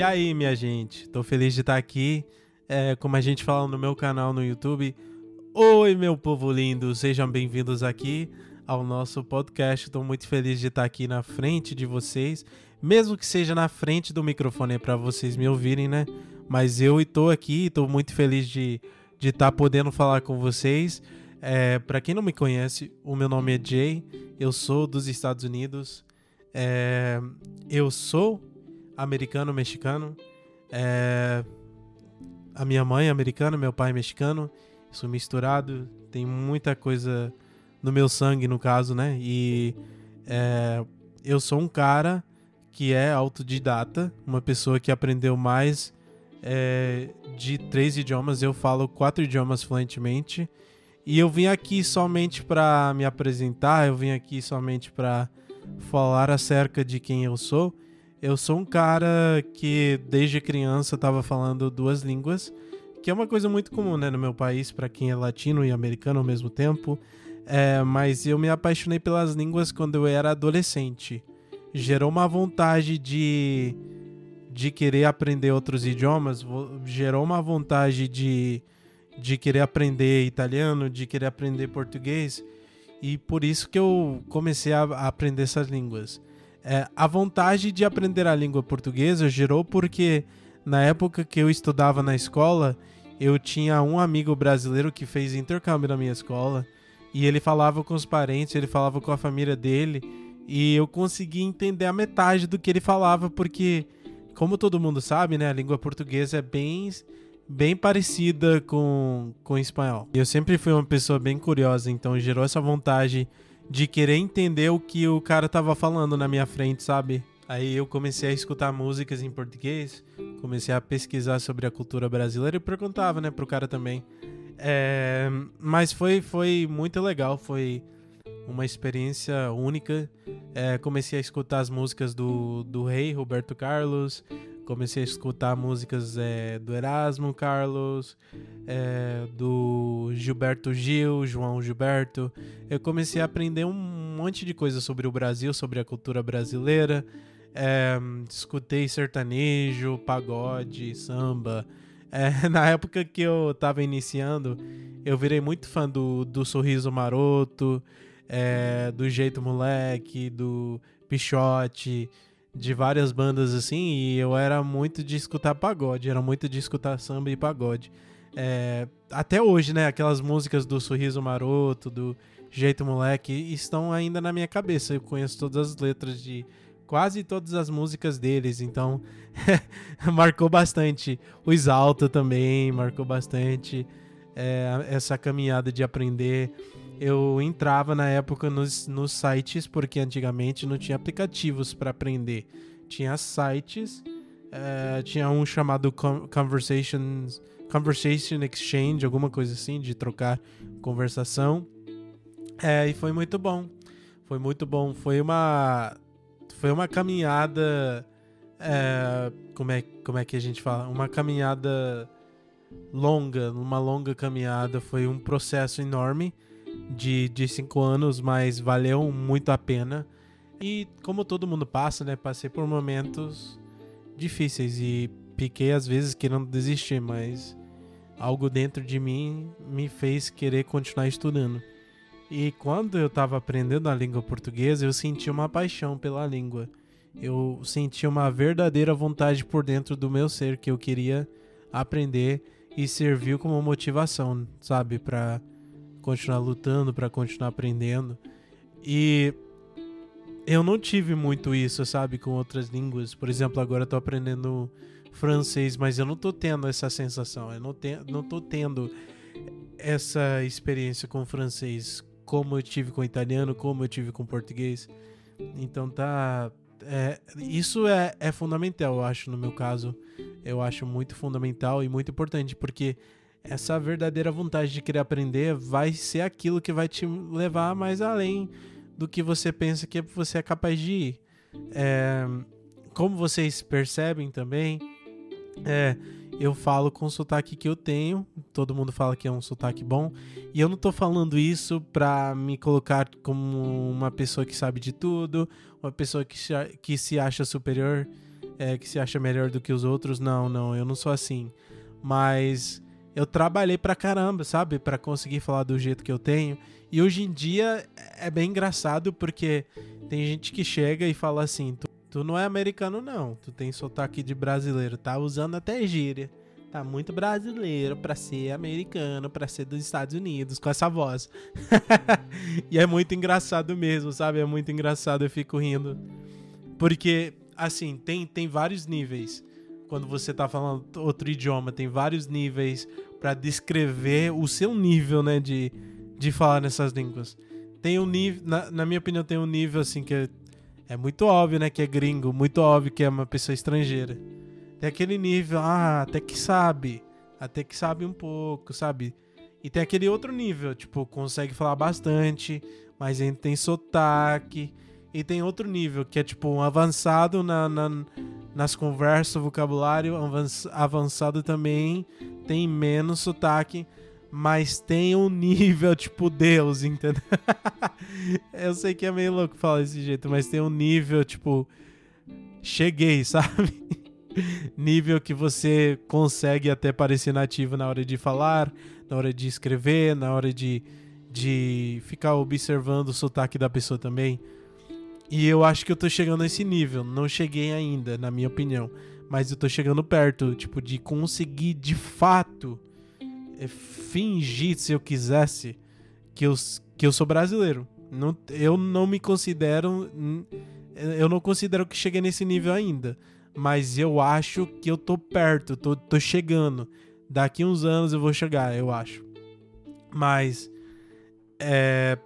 E aí, minha gente? Tô feliz de estar aqui. É, como a gente fala no meu canal no YouTube. Oi, meu povo lindo, sejam bem-vindos aqui ao nosso podcast. Estou muito feliz de estar aqui na frente de vocês, mesmo que seja na frente do microfone para vocês me ouvirem, né? Mas eu estou aqui, estou muito feliz de de estar podendo falar com vocês. É, para quem não me conhece, o meu nome é Jay, eu sou dos Estados Unidos, é, eu sou americano-mexicano, é, a minha mãe é americana, meu pai é mexicano, sou misturado, tem muita coisa no meu sangue, no caso, né? E é, eu sou um cara que é autodidata, uma pessoa que aprendeu mais é, de três idiomas, eu falo quatro idiomas fluentemente. E eu vim aqui somente para me apresentar, eu vim aqui somente para falar acerca de quem eu sou. Eu sou um cara que desde criança estava falando duas línguas, que é uma coisa muito comum né, no meu país para quem é latino e americano ao mesmo tempo. É, mas eu me apaixonei pelas línguas quando eu era adolescente. Gerou uma vontade de, de querer aprender outros idiomas, gerou uma vontade de, de querer aprender italiano, de querer aprender português. E por isso que eu comecei a aprender essas línguas. É, a vontade de aprender a língua portuguesa gerou porque na época que eu estudava na escola, eu tinha um amigo brasileiro que fez intercâmbio na minha escola e ele falava com os parentes, ele falava com a família dele e eu consegui entender a metade do que ele falava porque como todo mundo sabe, né, a língua portuguesa é bem bem parecida com com o espanhol. Eu sempre fui uma pessoa bem curiosa, então gerou essa vontade de querer entender o que o cara tava falando na minha frente, sabe? Aí eu comecei a escutar músicas em português, comecei a pesquisar sobre a cultura brasileira e perguntava, né, pro cara também. É, mas foi, foi muito legal, foi uma experiência única. É, comecei a escutar as músicas do, do rei Roberto Carlos, comecei a escutar músicas é, do Erasmo Carlos, é, do Gilberto Gil, João Gilberto. Eu comecei a aprender um monte de coisa sobre o Brasil, sobre a cultura brasileira. É, escutei sertanejo, pagode, samba. É, na época que eu tava iniciando, eu virei muito fã do, do Sorriso Maroto, é, do Jeito Moleque, do Pichote de várias bandas assim, e eu era muito de escutar pagode, era muito de escutar samba e pagode. É, até hoje, né? Aquelas músicas do Sorriso Maroto, do Jeito Moleque, estão ainda na minha cabeça. Eu conheço todas as letras de quase todas as músicas deles, então marcou bastante. O Exalta também marcou bastante é, essa caminhada de aprender eu entrava na época nos, nos sites, porque antigamente não tinha aplicativos para aprender. Tinha sites, uh, tinha um chamado Conversations, Conversation Exchange, alguma coisa assim, de trocar conversação. É, e foi muito bom. Foi muito bom. Foi uma, foi uma caminhada. É, como, é, como é que a gente fala? Uma caminhada longa, uma longa caminhada. Foi um processo enorme de, de cinco anos, mas valeu muito a pena. E como todo mundo passa, né? Passei por momentos difíceis e piquei às vezes querendo desistir, mas algo dentro de mim me fez querer continuar estudando. E quando eu estava aprendendo a língua portuguesa, eu senti uma paixão pela língua. Eu senti uma verdadeira vontade por dentro do meu ser que eu queria aprender e serviu como motivação, sabe, para continuar lutando, para continuar aprendendo. E eu não tive muito isso, sabe, com outras línguas. Por exemplo, agora eu tô aprendendo francês, mas eu não tô tendo essa sensação. Eu não, te, não tô tendo essa experiência com francês como eu tive com italiano, como eu tive com português. Então tá. É, isso é, é fundamental, eu acho, no meu caso. Eu acho muito fundamental e muito importante, porque essa verdadeira vontade de querer aprender vai ser aquilo que vai te levar mais além do que você pensa que você é capaz de ir. É, como vocês percebem também, é, eu falo com o sotaque que eu tenho, todo mundo fala que é um sotaque bom, e eu não tô falando isso pra me colocar como uma pessoa que sabe de tudo, uma pessoa que, que se acha superior. é, que se acha melhor do que os outros. Não, não, eu não sou assim. Mas eu trabalhei pra caramba, sabe? para conseguir falar do jeito que eu tenho. E hoje em dia é bem engraçado porque tem gente que chega e fala assim: tu, tu não é americano, não. Tu tem sotaque de brasileiro, tá usando até gíria. Tá muito brasileiro para ser americano, para ser dos Estados Unidos, com essa voz. e é muito engraçado mesmo, sabe? É muito engraçado, eu fico rindo. Porque, assim, tem, tem vários níveis. Quando você tá falando outro idioma, tem vários níveis para descrever o seu nível, né, de, de falar nessas línguas. Tem um nível, na, na minha opinião, tem um nível, assim, que é, é muito óbvio, né, que é gringo, muito óbvio que é uma pessoa estrangeira. Tem aquele nível, ah, até que sabe. Até que sabe um pouco, sabe? E tem aquele outro nível, tipo, consegue falar bastante, mas ainda tem sotaque. E tem outro nível, que é tipo um avançado na, na nas conversas, vocabulário, avançado também, tem menos sotaque, mas tem um nível tipo Deus, entendeu? Eu sei que é meio louco falar desse jeito, mas tem um nível tipo. Cheguei, sabe? nível que você consegue até parecer nativo na hora de falar, na hora de escrever, na hora de, de ficar observando o sotaque da pessoa também. E eu acho que eu tô chegando nesse nível. Não cheguei ainda, na minha opinião. Mas eu tô chegando perto, tipo, de conseguir de fato é, fingir, se eu quisesse, que eu, que eu sou brasileiro. Não, eu não me considero. Eu não considero que cheguei nesse nível ainda mas eu acho que eu tô perto, tô, tô chegando. Daqui uns anos eu vou chegar, eu acho. Mas é,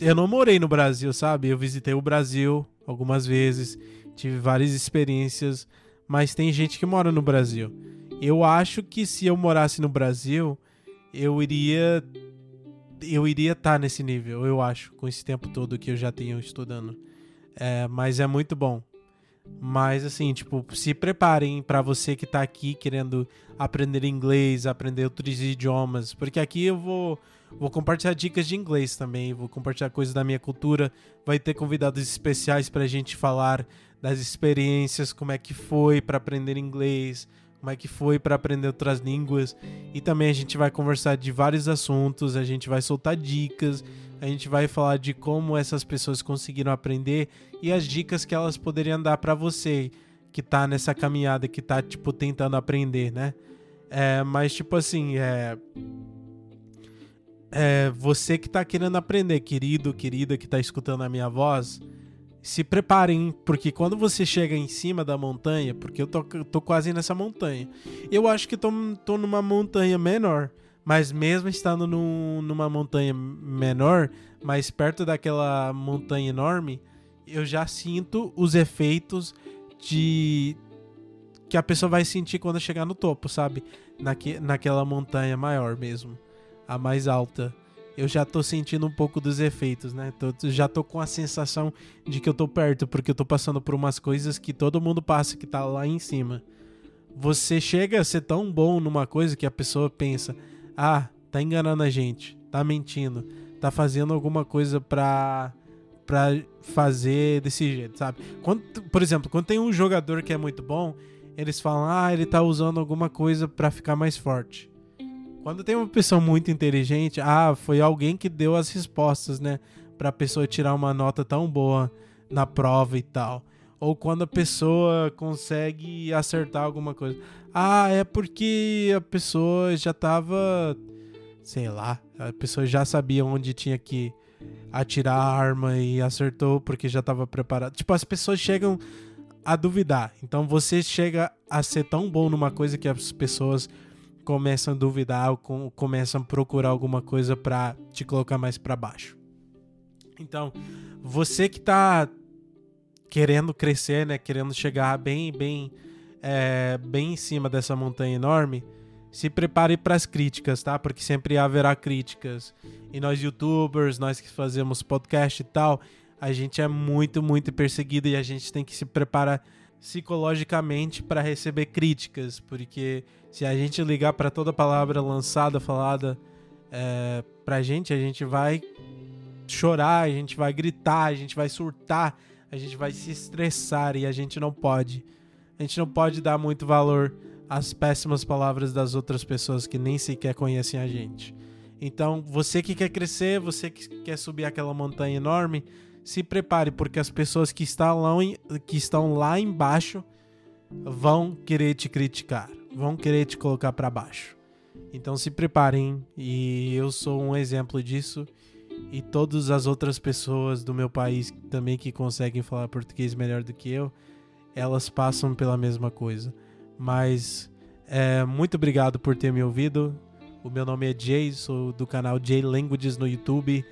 eu não morei no Brasil, sabe? Eu visitei o Brasil algumas vezes, tive várias experiências, mas tem gente que mora no Brasil. Eu acho que se eu morasse no Brasil, eu iria eu iria estar tá nesse nível, eu acho, com esse tempo todo que eu já tenho estudando. É, mas é muito bom. Mas assim, tipo, se preparem para você que tá aqui querendo aprender inglês, aprender outros idiomas, porque aqui eu vou vou compartilhar dicas de inglês também, vou compartilhar coisas da minha cultura, vai ter convidados especiais pra gente falar das experiências, como é que foi para aprender inglês, como é que foi para aprender outras línguas, e também a gente vai conversar de vários assuntos, a gente vai soltar dicas, a gente vai falar de como essas pessoas conseguiram aprender e as dicas que elas poderiam dar para você que tá nessa caminhada, que tá, tipo, tentando aprender, né? É, mas, tipo assim, é. É, você que tá querendo aprender, querido, querida, que tá escutando a minha voz, se preparem, porque quando você chega em cima da montanha, porque eu tô, tô quase nessa montanha, eu acho que tô, tô numa montanha menor. Mas mesmo estando num, numa montanha menor, mais perto daquela montanha enorme, eu já sinto os efeitos de que a pessoa vai sentir quando chegar no topo, sabe? Naque, naquela montanha maior mesmo, a mais alta. Eu já tô sentindo um pouco dos efeitos, né? Tô, já tô com a sensação de que eu tô perto, porque eu tô passando por umas coisas que todo mundo passa que tá lá em cima. Você chega a ser tão bom numa coisa que a pessoa pensa: ah, tá enganando a gente, tá mentindo, tá fazendo alguma coisa pra, pra fazer desse jeito, sabe? Quando, por exemplo, quando tem um jogador que é muito bom, eles falam, ah, ele tá usando alguma coisa para ficar mais forte. Quando tem uma pessoa muito inteligente, ah, foi alguém que deu as respostas, né? Pra pessoa tirar uma nota tão boa na prova e tal. Ou quando a pessoa consegue acertar alguma coisa. Ah, é porque a pessoa já tava. Sei lá. A pessoa já sabia onde tinha que atirar a arma e acertou porque já tava preparado. Tipo, as pessoas chegam a duvidar. Então você chega a ser tão bom numa coisa que as pessoas começam a duvidar ou começam a procurar alguma coisa para te colocar mais para baixo. Então, você que tá querendo crescer, né, querendo chegar bem, bem é, bem em cima dessa montanha enorme, se prepare para as críticas, tá? Porque sempre haverá críticas. E nós youtubers, nós que fazemos podcast e tal, a gente é muito, muito perseguido e a gente tem que se preparar psicologicamente para receber críticas, porque se a gente ligar para toda palavra lançada, falada é, pra gente, a gente vai chorar, a gente vai gritar, a gente vai surtar, a a gente vai se estressar e a gente não pode. A gente não pode dar muito valor às péssimas palavras das outras pessoas que nem sequer conhecem a gente. Então, você que quer crescer, você que quer subir aquela montanha enorme, se prepare, porque as pessoas que estão lá, que estão lá embaixo vão querer te criticar, vão querer te colocar para baixo. Então se preparem e eu sou um exemplo disso e todas as outras pessoas do meu país também que conseguem falar português melhor do que eu, elas passam pela mesma coisa. Mas é, muito obrigado por ter me ouvido. O meu nome é Jay, sou do canal Jay Languages no YouTube.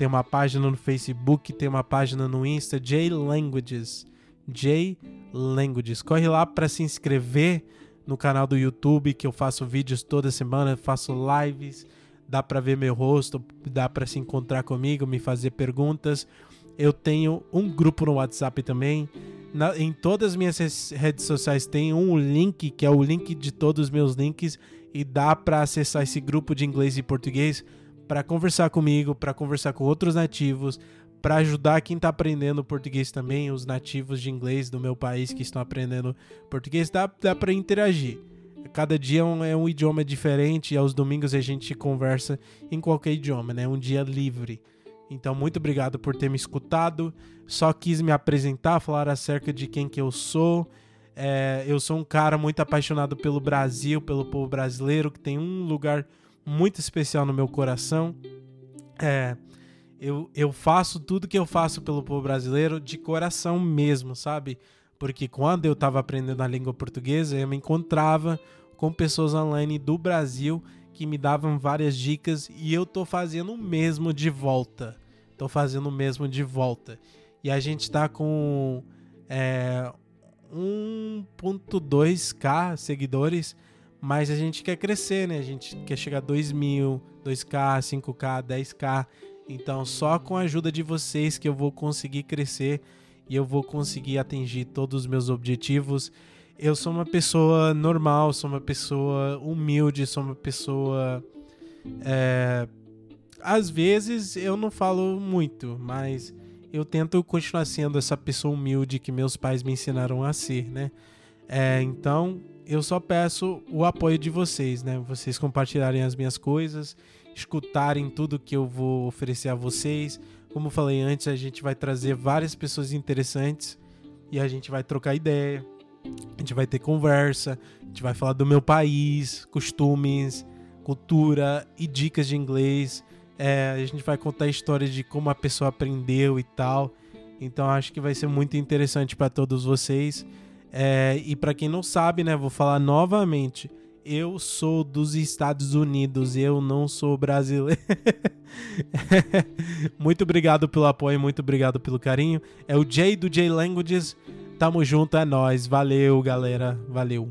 Tem uma página no Facebook, tem uma página no Insta, Jay Languages. J Languages. Corre lá para se inscrever no canal do YouTube, que eu faço vídeos toda semana, faço lives, dá para ver meu rosto, dá para se encontrar comigo, me fazer perguntas. Eu tenho um grupo no WhatsApp também. Na, em todas as minhas redes sociais tem um link, que é o link de todos os meus links, e dá para acessar esse grupo de inglês e português para conversar comigo, para conversar com outros nativos, para ajudar quem está aprendendo português também, os nativos de inglês do meu país que estão aprendendo português, dá, dá para interagir. Cada dia é um, é um, idioma diferente e aos domingos a gente conversa em qualquer idioma, né? Um dia livre. Então, muito obrigado por ter me escutado. Só quis me apresentar, falar acerca de quem que eu sou. É, eu sou um cara muito apaixonado pelo Brasil, pelo povo brasileiro, que tem um lugar muito especial no meu coração. É, eu, eu faço tudo que eu faço pelo povo brasileiro de coração mesmo, sabe? Porque quando eu estava aprendendo a língua portuguesa, eu me encontrava com pessoas online do Brasil que me davam várias dicas e eu tô fazendo o mesmo de volta. Tô fazendo o mesmo de volta. E a gente tá com é, 1.2k seguidores, mas a gente quer crescer, né? A gente quer chegar a 2 mil, 2k, 5k, 10k. Então, só com a ajuda de vocês que eu vou conseguir crescer e eu vou conseguir atingir todos os meus objetivos. Eu sou uma pessoa normal, sou uma pessoa humilde, sou uma pessoa. É... Às vezes eu não falo muito, mas eu tento continuar sendo essa pessoa humilde que meus pais me ensinaram a ser, né? É, então eu só peço o apoio de vocês, né? Vocês compartilharem as minhas coisas escutarem tudo que eu vou oferecer a vocês. Como falei antes, a gente vai trazer várias pessoas interessantes e a gente vai trocar ideia. A gente vai ter conversa, a gente vai falar do meu país, costumes, cultura e dicas de inglês. É, a gente vai contar histórias de como a pessoa aprendeu e tal. Então acho que vai ser muito interessante para todos vocês. É, e para quem não sabe, né, vou falar novamente eu sou dos Estados Unidos, eu não sou brasileiro. muito obrigado pelo apoio, muito obrigado pelo carinho. É o Jay do J Languages. Tamo junto, é nós. Valeu, galera. Valeu.